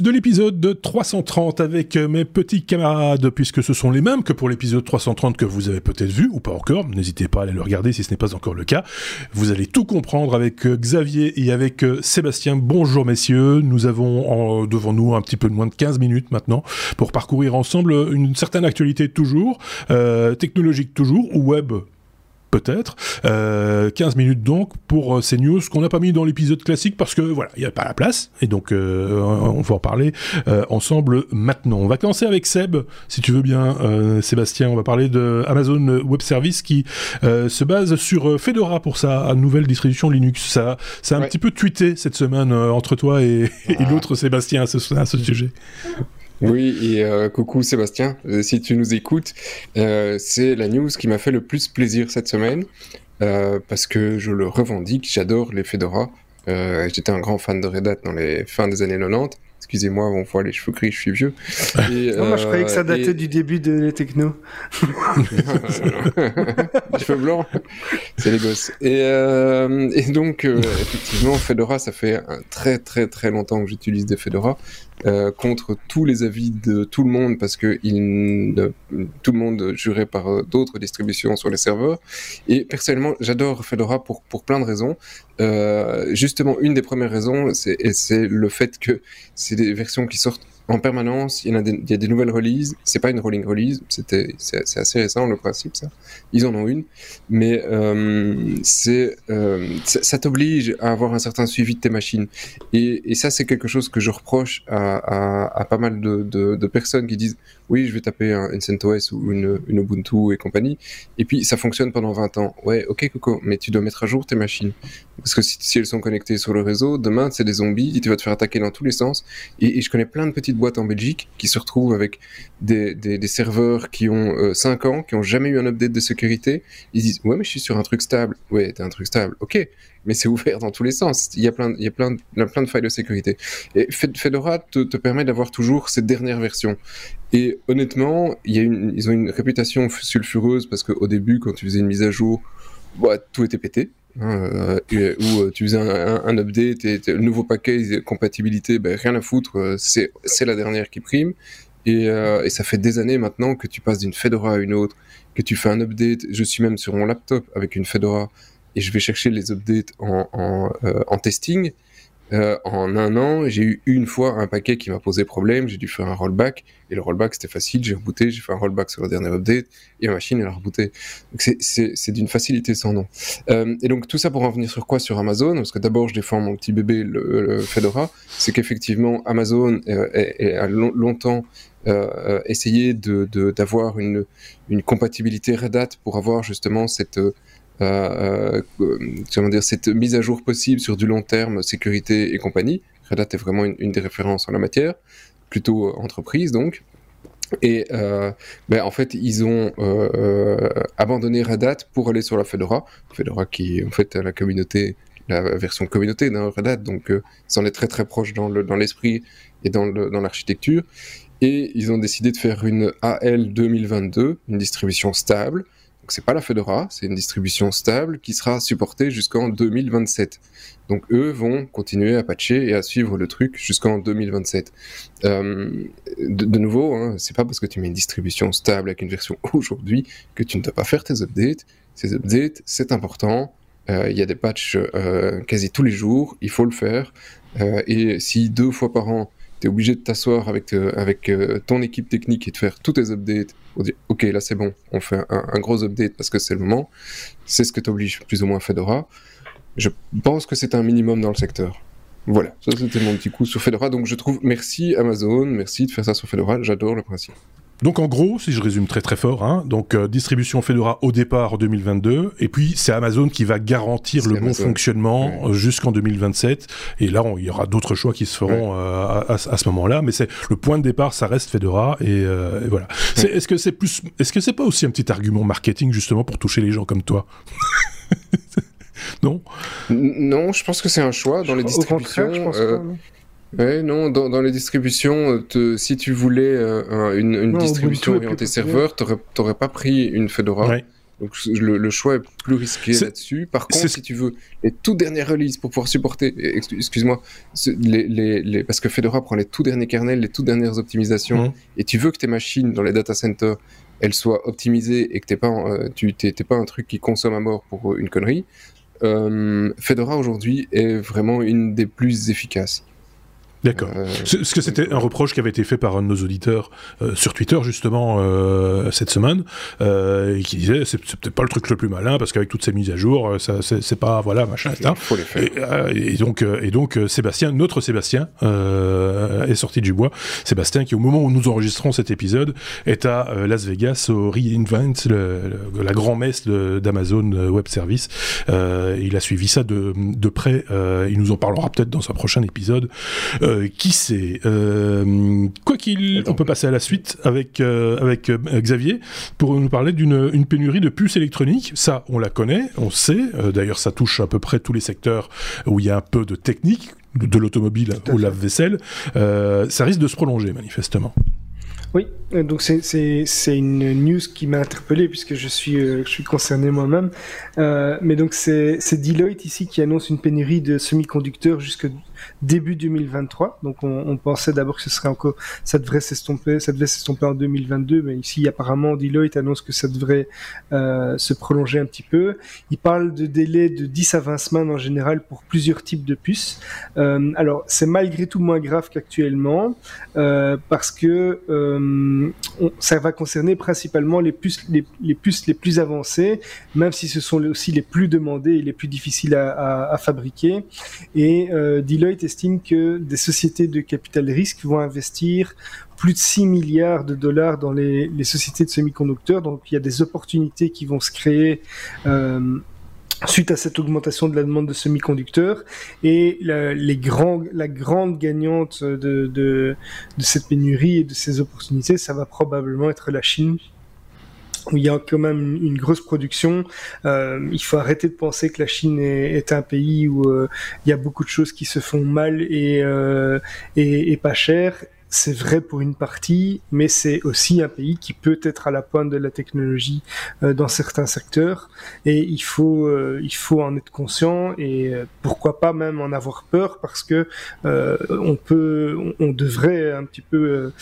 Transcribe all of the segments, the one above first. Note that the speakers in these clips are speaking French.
De l'épisode 330 avec mes petits camarades, puisque ce sont les mêmes que pour l'épisode 330 que vous avez peut-être vu, ou pas encore, n'hésitez pas à aller le regarder si ce n'est pas encore le cas. Vous allez tout comprendre avec Xavier et avec Sébastien. Bonjour messieurs, nous avons devant nous un petit peu moins de 15 minutes maintenant pour parcourir ensemble une certaine actualité toujours, euh, technologique toujours, ou web peut-être. 15 euh, minutes donc pour euh, ces news qu'on n'a pas mis dans l'épisode classique parce que voilà, il n'y a pas la place. Et donc euh, on va en parler ensemble maintenant. On va commencer avec Seb, si tu veux bien, Sébastien. On va parler de Amazon Web Service qui se base sur Fedora pour sa nouvelle distribution Linux. Ça, ça a un petit peu tweeté cette semaine entre toi et, ah. l'autre Sébastien à ce, à ce sujet. Oui, et euh, coucou Sébastien, euh, si tu nous écoutes, euh, c'est la news qui m'a fait le plus plaisir cette semaine, parce que je le revendique, j'adore les Fedora. J'étais un grand fan de Red Hat dans les fins des années 90. Excusez-moi, on voit les cheveux gris, je suis vieux. Et, moi, je croyais que ça datait du début de les techno. les cheveux blancs, c'est les gosses. Et, et donc, effectivement, Fedora, ça fait un très très très longtemps que j'utilise des Fedora. Euh, contre tous les avis de tout le monde parce que tout le monde jurait par euh, d'autres distributions sur les serveurs. Et personnellement, j'adore Fedora pour, pour plein de raisons. Euh, justement, une des premières raisons, c'est le fait que c'est des versions qui sortent en permanence. Il y, a des, nouvelles releases. C'est pas une rolling release. C'était, c'est assez récent le principe, ça. Ils en ont une, mais euh, c'est, euh, ça t'oblige à avoir un certain suivi de tes machines. Et, ça, c'est quelque chose que je reproche à, pas mal de, personnes qui disent oui, je vais taper un, une CentOS ou une, une, Ubuntu et compagnie, et puis ça fonctionne pendant 20 ans. Ouais, ok, Coco, mais tu dois mettre à jour tes machines. Parce que si, elles sont connectées sur le réseau, demain, c'est des zombies, tu vas te faire attaquer dans tous les sens. Et, je connais plein de petites boîtes en Belgique qui se retrouvent avec des, serveurs qui ont euh, 5 ans, qui ont jamais eu un update de sécurité. Ils disent, ouais, mais je suis sur un truc stable. Ouais, t'as un truc stable. Ok, mais c'est ouvert dans tous les sens. Il y a plein, de failles de sécurité. Et Fedora te, permet d'avoir toujours cette dernière version. Et honnêtement, ils ont une réputation sulfureuse parce qu'au début, quand tu faisais une mise à jour, bah, tout était pété. Hein, euh, ou euh, tu faisais un, update et le nouveau paquet, compatibilité, ben, rien à foutre, euh, c'est la dernière qui prime. Et, euh, ça fait des années maintenant que tu passes d'une Fedora à une autre, que tu fais un update. Je suis même sur mon laptop avec une Fedora et je vais chercher les updates euh, en testing. Euh, en un an, j'ai eu une fois un paquet qui m'a posé problème, j'ai dû faire un rollback, et le rollback c'était facile, j'ai rebooté, j'ai fait un rollback sur le dernier update, et ma machine elle a rebooté. C'est d'une facilité sans nom. Euh, et donc tout ça pour en venir sur quoi? Sur Amazon, parce que d'abord je défends mon petit bébé, le, Fedora, c'est qu'effectivement Amazon euh, a longtemps essayé d'avoir une, une compatibilité Red Hat pour avoir justement cette euh, comment dire, cette mise à jour possible sur du long terme, sécurité et compagnie. Red Hat est vraiment une, des références en la matière, plutôt entreprise donc. Et euh, ben en fait, ils ont euh, abandonné Red Hat pour aller sur la Fedora. Fedora qui en fait la communauté, la version communauté d'un Red Hat, donc euh, ça en est très très proche dans l'esprit dans et dans l'architecture. Et ils ont décidé de faire une AL 2022, une distribution stable, c'est pas la Fedora, c'est une distribution stable qui sera supportée jusqu'en 2027. Donc eux vont continuer à patcher et à suivre le truc jusqu'en 2027. Euh, de, nouveau, hein, c'est pas parce que tu mets une distribution stable avec une version aujourd'hui que tu ne dois pas faire tes updates. Ces updates, c'est important. Euh, il y a des patchs euh, quasi tous les jours, il faut le faire. Et si deux fois par an, tu es obligé de t'asseoir avec, euh, avec euh, ton équipe technique et de faire tous tes updates pour dire ok là c'est bon, on fait un, un, gros update parce que c'est le moment. C'est ce que t'oblige plus ou moins Fedora. Je pense que c'est un minimum dans le secteur. Voilà, ça c'était mon petit coup sur Fedora. Donc je trouve merci Amazon, merci de faire ça sur Fedora. J'adore le principe. Donc en gros, si je résume très très fort, hein, donc euh, distribution Fedora au départ en 2022, et puis c'est Amazon qui va garantir le Amazon. bon fonctionnement ouais. jusqu'en 2027. Et là, on, il y aura d'autres choix qui se feront euh, à, à, à, ce moment-là, mais c'est le point de départ, ça reste Fedora, et, euh, et voilà. Est-ce que c'est plus, est-ce que c'est pas aussi un petit argument marketing justement pour toucher les gens comme toi? Non? Non, je pense que c'est un choix dans les distributions. Au contraire, je pense euh... Ouais, non, dans, dans les distributions, te, si tu voulais euh, une, une non, distribution orientée serveur, t'aurais, t'aurais pas pris une Fedora. Ouais. Donc le, choix est plus risqué là-dessus. Par contre, si tu veux les toutes dernières releases pour pouvoir supporter, excuse-moi, les, les, parce que Fedora prend les tout derniers kernels, les toutes dernières optimisations, mmh. et tu veux que tes machines dans les data centers elles soient optimisées et que t'es pas, euh, tu t'es pas un truc qui consomme à mort pour une connerie. Euh, Fedora aujourd'hui est vraiment une des plus efficaces. D'accord. Euh, ce que c'était un reproche qui avait été fait par un de nos auditeurs euh, sur Twitter justement euh, cette semaine, euh, et qui disait c'est peut-être pas le truc le plus malin parce qu'avec toutes ces mises à jour, ça c'est pas voilà machin etc. Faut les faire. Et, et, donc et donc Sébastien, notre Sébastien, est sorti du bois. Sébastien qui au moment où nous enregistrons cet épisode est à Las Vegas au reInvent, le, la grand messe d'Amazon Web Service. il a suivi ça de, de près. il nous en parlera peut-être dans un prochain épisode. Euh, qui sait euh, Quoi qu'il, on peut passer à la suite avec, euh, avec Xavier pour nous parler d'une pénurie de puces électroniques. Ça, on la connaît, on sait. D'ailleurs, ça touche à peu près tous les secteurs où il y a un peu de technique, de, l'automobile au lave-vaisselle. ça risque de se prolonger, manifestement. Oui, donc c'est une news qui m'a interpellé puisque je suis, je suis concerné moi-même. mais donc c'est Deloitte ici qui annonce une pénurie de semi-conducteurs jusque début 2023. Donc on, pensait d'abord que ce serait encore, ça devrait s'estomper, ça devait s'estomper en 2022, mais ici apparemment Deloitte annonce que ça devrait euh, se prolonger un petit peu. Il parle de délai de 10 à 20 semaines en général pour plusieurs types de puces. Euh, alors c'est malgré tout moins grave qu'actuellement euh, parce que ça va concerner principalement les puces les, plus avancées, même si ce sont aussi les plus demandées et les plus difficiles à, fabriquer. Et Deloitte estime que des sociétés de capital risque vont investir plus de 6 milliards de dollars dans les, sociétés de semi-conducteurs. Donc il y a des opportunités qui vont se créer. Euh, suite à cette augmentation de la demande de semi-conducteurs et la, les grands, la grande gagnante de, de, cette pénurie et de ces opportunités, ça va probablement être la Chine où il y a quand même une grosse production. Euh, il faut arrêter de penser que la Chine est, un pays où euh, il y a beaucoup de choses qui se font mal et, euh, et, et pas cher c'est vrai pour une partie, mais c'est aussi un pays qui peut être à la pointe de la technologie euh, dans certains secteurs, et il faut euh, il faut en être conscient et euh, pourquoi pas même en avoir peur parce que on peut on, devrait un petit peu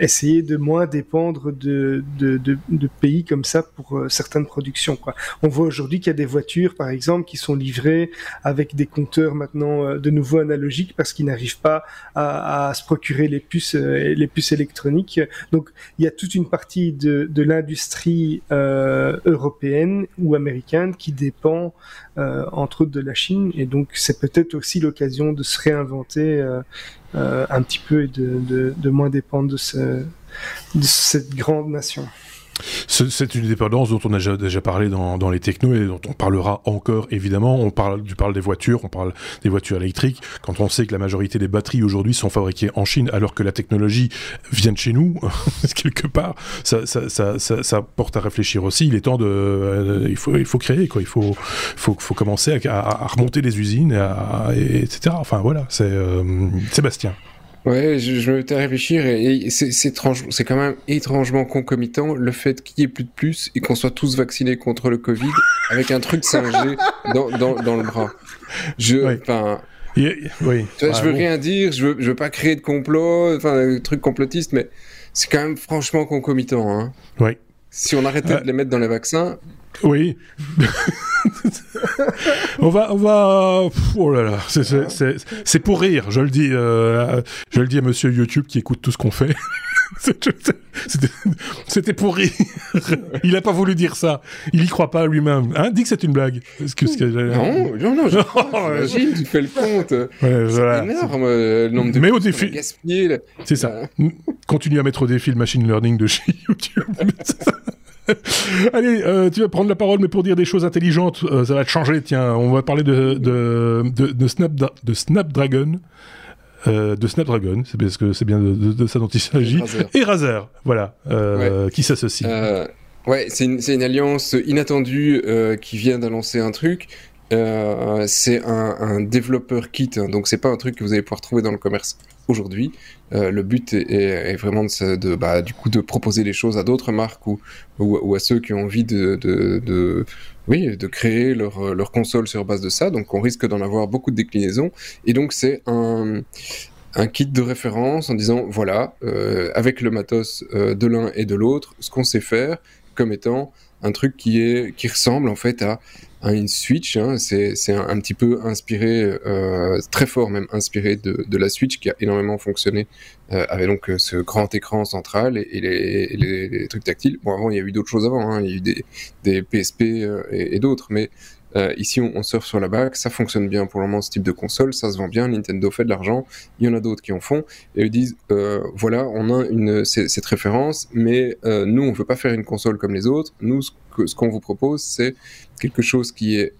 essayer de moins dépendre de, de, de, de, pays comme ça pour certaines productions. Quoi. On voit aujourd'hui qu'il y a des voitures par exemple qui sont livrées avec des compteurs maintenant de nouveau analogiques parce qu'ils n'arrivent pas à, à se procurer les puces, euh, les puces électroniques. Donc il y a toute une partie de, l'industrie euh, européenne ou américaine qui dépend euh, entre autres de la Chine et donc c'est peut-être aussi l'occasion de se réinventer un petit peu et de, moins dépendre de cette grande nation. C'est une dépendance dont on a déjà, parlé dans, les technos et dont on parlera encore évidemment. On parle, tu parles des voitures, on parle des voitures électriques. Quand on sait que la majorité des batteries aujourd'hui sont fabriquées en Chine alors que la technologie vient de chez nous, quelque part, ça, porte à réfléchir aussi. Il est temps de... Euh, il, faut, il faut créer, quoi. Il faut, faut, faut commencer à, remonter les usines, et, etc. Enfin voilà, c'est euh, Sébastien. Ouais, je, je me mettais à réfléchir et, c'est c'est quand même étrangement concomitant le fait qu'il y ait plus de plus et qu'on soit tous vaccinés contre le Covid avec un truc 5G dans, dans, dans le bras. Je, enfin. Oui. je veux rien dire, je veux, je veux pas créer de complot, enfin, truc complotiste, mais c'est quand même franchement concomitant. Hein. Oui. Si on arrêtait euh, de les mettre dans les vaccins, oui. on va, on va. Oh là là, c'est pour rire. Je le dis, euh, je le dis à Monsieur YouTube qui écoute tout ce qu'on fait. C'était pour rire. Il n'a pas voulu dire ça. Il y croit pas lui-même. Hein Dis que c'est une blague. Que, non, non, non. J'imagine, tu fais le compte. c'est énorme le nombre de. Mais au défi. C'est ça. Continue à mettre au défi le machine learning de chez YouTube. Allez, euh, tu vas prendre la parole, mais pour dire des choses intelligentes, euh, ça va te changer. Tiens, on va parler de, de, de, de, Snap, de Snapdragon. Euh, de Snapdragon, c'est parce que c'est bien de, ça dont il s'agit. Et Razer, voilà, qui s'associe. ouais, c'est une, une, alliance inattendue qui vient d'annoncer un truc euh, c'est un, un, développeur kit, hein, donc c'est pas un truc que vous allez pouvoir trouver dans le commerce aujourd'hui. Euh, le but est, vraiment de, bah, du coup de proposer les choses à d'autres marques ou, à ceux qui ont envie de, oui, de créer leur, console sur base de ça. Donc on risque d'en avoir beaucoup de déclinaisons. Et donc c'est un, kit de référence en disant voilà, euh, avec le matos de l'un et de l'autre, ce qu'on sait faire comme étant un truc qui est qui ressemble en fait à une Switch. Hein, c'est un, petit peu inspiré, euh, très fort même inspiré de, la Switch qui a énormément fonctionné euh, avec donc euh, ce grand écran central et, les, trucs tactiles. Bon, avant il y a eu d'autres choses avant, hein, il y a eu des, PSP et, et d'autres, mais euh, ici, on, on, surfe sur la bague, ça fonctionne bien pour le moment, ce type de console, ça se vend bien, Nintendo fait de l'argent, il y en a d'autres qui en font, et ils disent, euh, voilà, on a cette référence, mais euh, nous, on veut pas faire une console comme les autres, nous, ce qu'on vous propose, c'est quelque chose qui est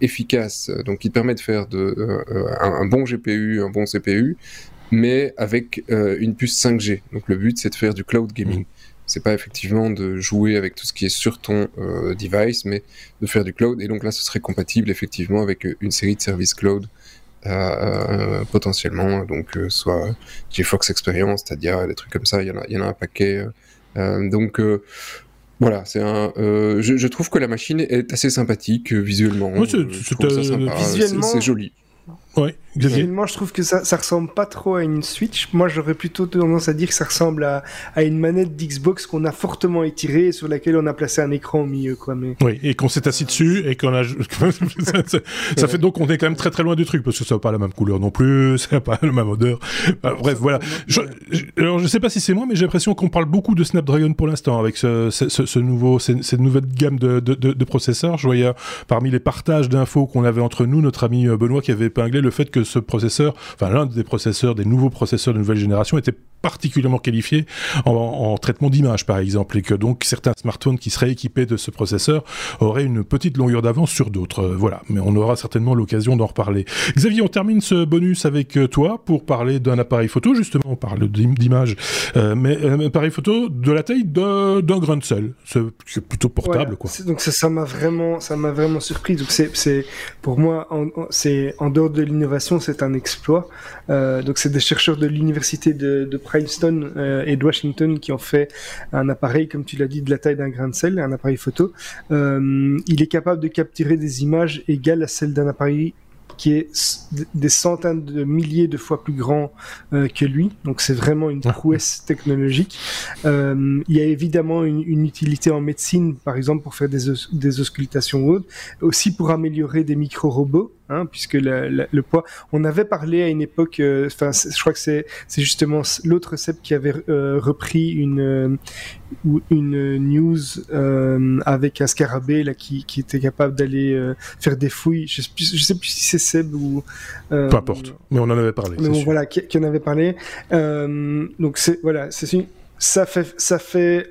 efficace, donc qui permet de faire un, bon GPU, un bon CPU, mais avec une puce 5G. Donc le but, c'est de faire du cloud gaming. C'est pas effectivement de jouer avec tout ce qui est sur ton euh, device, mais de faire du cloud. Et donc là, ce serait compatible effectivement avec une série de services cloud euh, euh, potentiellement, donc euh, soit GeForce Experience, Stadia, des trucs comme ça. Il y en a, il y en a un paquet. donc voilà, c'est un. Euh, je, je, trouve que la machine est assez sympathique visuellement. Oui, c'est joli. Ouais, Visuellement, je trouve que ça, ça ressemble pas trop à une Switch. Moi, j'aurais plutôt tendance à dire que ça ressemble à, à une manette d'Xbox qu'on a fortement étirée et sur laquelle on a placé un écran au milieu, quoi. Mais... Oui, et qu'on s'est assis dessus et qu'on a. ça, ça, ça fait donc qu'on est quand même très très loin du truc parce que ça n'a pas la même couleur non plus, ça n'a pas la même odeur. Bref, voilà. Je, je, alors, je sais pas si c'est moi, mais j'ai l'impression qu'on parle beaucoup de Snapdragon pour l'instant avec ce, ce, ce nouveau, cette nouvelle gamme de, de, de, de processeurs. Je voyais parmi les partages d'infos qu'on avait entre nous, notre ami Benoît qui avait épinglé le fait que ce processeur, enfin l'un des processeurs, des nouveaux processeurs de nouvelle génération était particulièrement qualifié en, en traitement d'image par exemple et que donc certains smartphones qui seraient équipés de ce processeur auraient une petite longueur d'avance sur d'autres. Euh, voilà, mais on aura certainement l'occasion d'en reparler. Xavier, on termine ce bonus avec euh, toi pour parler d'un appareil photo justement, on parle d'image, euh, mais un appareil photo de la taille d'un grain de sel, c'est plutôt portable quoi. Donc ça m'a vraiment, ça m'a vraiment surpris. Donc c'est pour moi, c'est en, en dehors de l'innovation, c'est un exploit. Euh, donc c'est des chercheurs de l'université de, de Princeton euh, et de Washington qui ont fait un appareil, comme tu l'as dit, de la taille d'un grain de sel, un appareil photo. Euh, il est capable de capturer des images égales à celles d'un appareil qui est des centaines de milliers de fois plus grand euh, que lui. Donc c'est vraiment une prouesse technologique. Euh, il y a évidemment une, une, utilité en médecine, par exemple pour faire des, os des auscultations hautes, aussi pour améliorer des micro-robots. Hein, puisque le, poids, on avait parlé à une époque, enfin, euh, je crois que c'est c'est justement l'autre Seb qui avait euh, repris une euh, une news avec un scarabée là qui, qui était capable d'aller faire des fouilles. Je sais plus, je sais plus si c'est Seb ou peu importe, mais on en avait parlé. Mais bon, sûr. voilà, qui, qui, en avait parlé. donc c'est voilà, c'est ça fait ça fait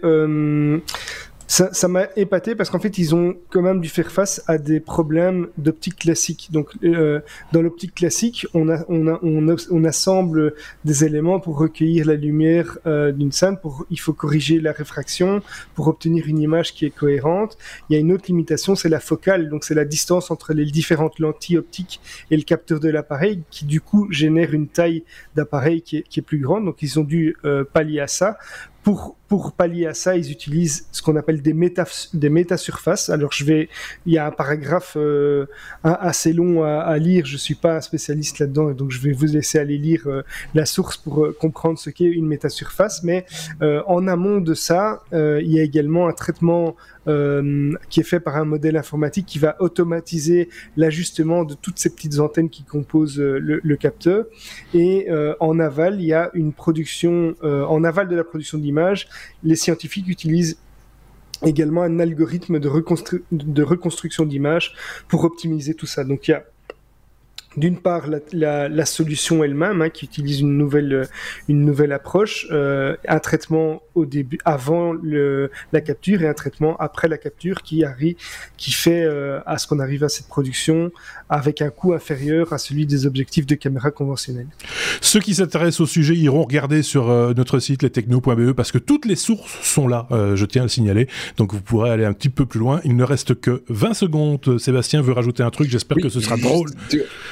ça m'a épaté parce qu'en fait ils ont quand même dû faire face à des problèmes d'optique classique. Donc euh, dans l'optique classique, on, assemble des éléments pour recueillir la lumière euh, d'une scène. Il faut corriger la réfraction pour obtenir une image qui est cohérente. Il y a une autre limitation, c'est la focale. Donc c'est la distance entre les différentes lentilles optiques et le capteur de l'appareil qui du coup génère une taille d'appareil qui est plus grande. Donc ils ont dû euh, pallier à ça pour, pour pallier à ça, ils utilisent ce qu'on appelle des, méta, des métasurfaces. Alors, je vais, il y a un paragraphe euh, assez long à, à, lire. Je suis pas un spécialiste là-dedans, donc je vais vous laisser aller lire euh, la source pour euh, comprendre ce qu'est une métasurface. Mais euh, en amont de ça, euh, il y a également un traitement euh, qui est fait par un modèle informatique qui va automatiser l'ajustement de toutes ces petites antennes qui composent euh, le, capteur. Et euh, en aval, il y a une production, euh, en aval de la production d'image, les scientifiques utilisent également un algorithme de, reconstru de reconstruction d'image pour optimiser tout ça. Donc il y a d'une part la, solution elle-même hein, qui utilise une nouvelle une nouvelle approche euh, un traitement au début avant la capture et un traitement après la capture qui arrive qui fait euh, à ce qu'on arrive à cette production avec un coût inférieur à celui des objectifs de caméra conventionnels. Ceux qui s'intéressent au sujet iront regarder sur euh, notre site lestechno.be parce que toutes les sources sont là, euh, je tiens à le signaler. Donc vous pourrez aller un petit peu plus loin. Il ne reste que 20 secondes. Sébastien veut rajouter un truc, j'espère que ce sera drôle.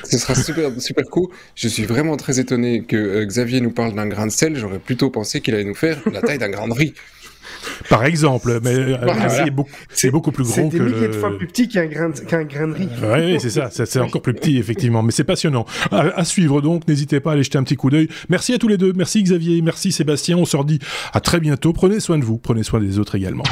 Ce sera super, super cool. Je suis vraiment très étonné que euh, Xavier nous parle d'un grain de sel. J'aurais plutôt pensé qu'il allait nous faire la taille d'un grain de riz. Par exemple, mais euh, c'est beaucoup, plus gros que. C'est des milliers de fois plus petit qu'un grain, qu'un grain de riz. Oui, c'est ça. C'est encore plus petit, effectivement. Mais c'est passionnant. À, suivre donc. N'hésitez pas à aller jeter un petit coup d'œil. Merci à tous les deux. Merci Xavier. Merci Sébastien. On se redit à très bientôt. Prenez soin de vous. Prenez soin des autres également.